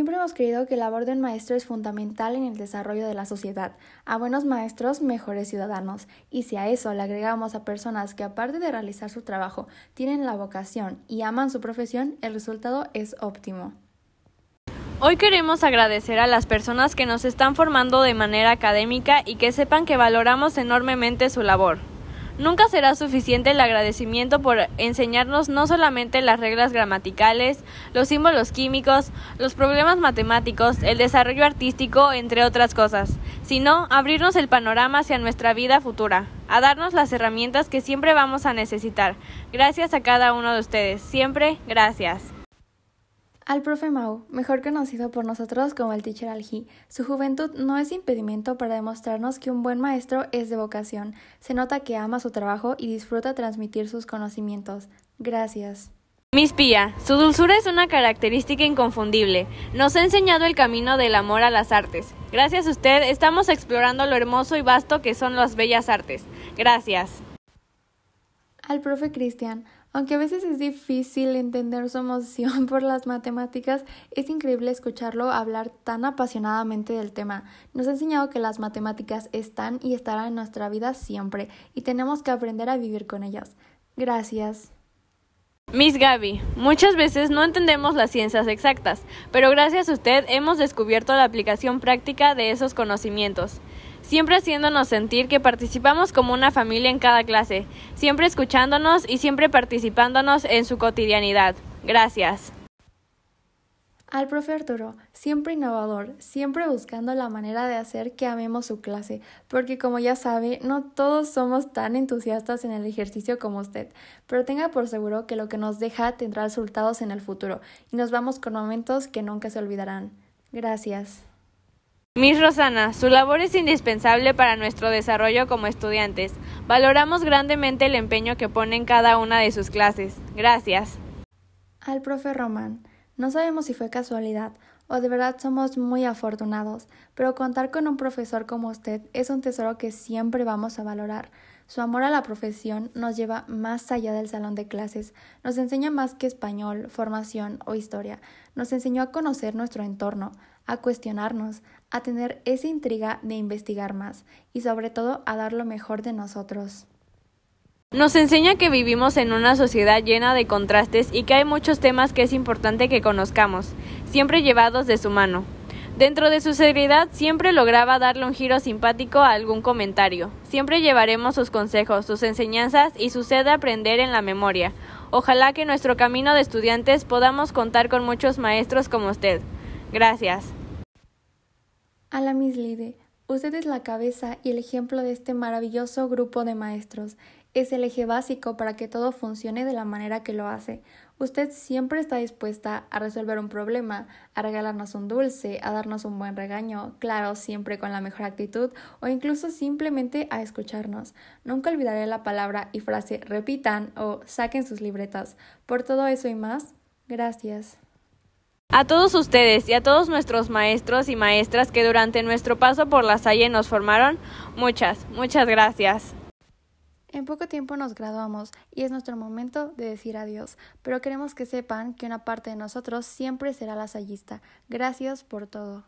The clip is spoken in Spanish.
hemos creído que la labor de un maestro es fundamental en el desarrollo de la sociedad. A buenos maestros, mejores ciudadanos. Y si a eso le agregamos a personas que aparte de realizar su trabajo, tienen la vocación y aman su profesión, el resultado es óptimo. Hoy queremos agradecer a las personas que nos están formando de manera académica y que sepan que valoramos enormemente su labor. Nunca será suficiente el agradecimiento por enseñarnos no solamente las reglas gramaticales, los símbolos químicos, los problemas matemáticos, el desarrollo artístico, entre otras cosas, sino abrirnos el panorama hacia nuestra vida futura, a darnos las herramientas que siempre vamos a necesitar. Gracias a cada uno de ustedes. Siempre gracias. Al profe Mau, mejor conocido por nosotros como el Teacher Alji, su juventud no es impedimento para demostrarnos que un buen maestro es de vocación. Se nota que ama su trabajo y disfruta transmitir sus conocimientos. Gracias. Miss Pía, su dulzura es una característica inconfundible. Nos ha enseñado el camino del amor a las artes. Gracias a usted estamos explorando lo hermoso y vasto que son las bellas artes. Gracias. Al profe Cristian, aunque a veces es difícil entender su emoción por las matemáticas, es increíble escucharlo hablar tan apasionadamente del tema. Nos ha enseñado que las matemáticas están y estarán en nuestra vida siempre y tenemos que aprender a vivir con ellas. Gracias. Miss Gaby, muchas veces no entendemos las ciencias exactas, pero gracias a usted hemos descubierto la aplicación práctica de esos conocimientos siempre haciéndonos sentir que participamos como una familia en cada clase, siempre escuchándonos y siempre participándonos en su cotidianidad. Gracias. Al profe Arturo, siempre innovador, siempre buscando la manera de hacer que amemos su clase, porque como ya sabe, no todos somos tan entusiastas en el ejercicio como usted, pero tenga por seguro que lo que nos deja tendrá resultados en el futuro, y nos vamos con momentos que nunca se olvidarán. Gracias. Miss Rosana, su labor es indispensable para nuestro desarrollo como estudiantes. Valoramos grandemente el empeño que pone en cada una de sus clases. Gracias. Al profe Román, no sabemos si fue casualidad o de verdad somos muy afortunados, pero contar con un profesor como usted es un tesoro que siempre vamos a valorar. Su amor a la profesión nos lleva más allá del salón de clases, nos enseña más que español, formación o historia, nos enseñó a conocer nuestro entorno, a cuestionarnos, a tener esa intriga de investigar más y sobre todo a dar lo mejor de nosotros. Nos enseña que vivimos en una sociedad llena de contrastes y que hay muchos temas que es importante que conozcamos, siempre llevados de su mano. Dentro de su seriedad siempre lograba darle un giro simpático a algún comentario. Siempre llevaremos sus consejos, sus enseñanzas y su sed de aprender en la memoria. Ojalá que en nuestro camino de estudiantes podamos contar con muchos maestros como usted. Gracias. A la Miss Lide, usted es la cabeza y el ejemplo de este maravilloso grupo de maestros. Es el eje básico para que todo funcione de la manera que lo hace. Usted siempre está dispuesta a resolver un problema, a regalarnos un dulce, a darnos un buen regaño, claro, siempre con la mejor actitud, o incluso simplemente a escucharnos. Nunca olvidaré la palabra y frase repitan o saquen sus libretas. Por todo eso y más, gracias. A todos ustedes y a todos nuestros maestros y maestras que durante nuestro paso por la Salle nos formaron, muchas, muchas gracias. En poco tiempo nos graduamos y es nuestro momento de decir adiós, pero queremos que sepan que una parte de nosotros siempre será la sayista. Gracias por todo.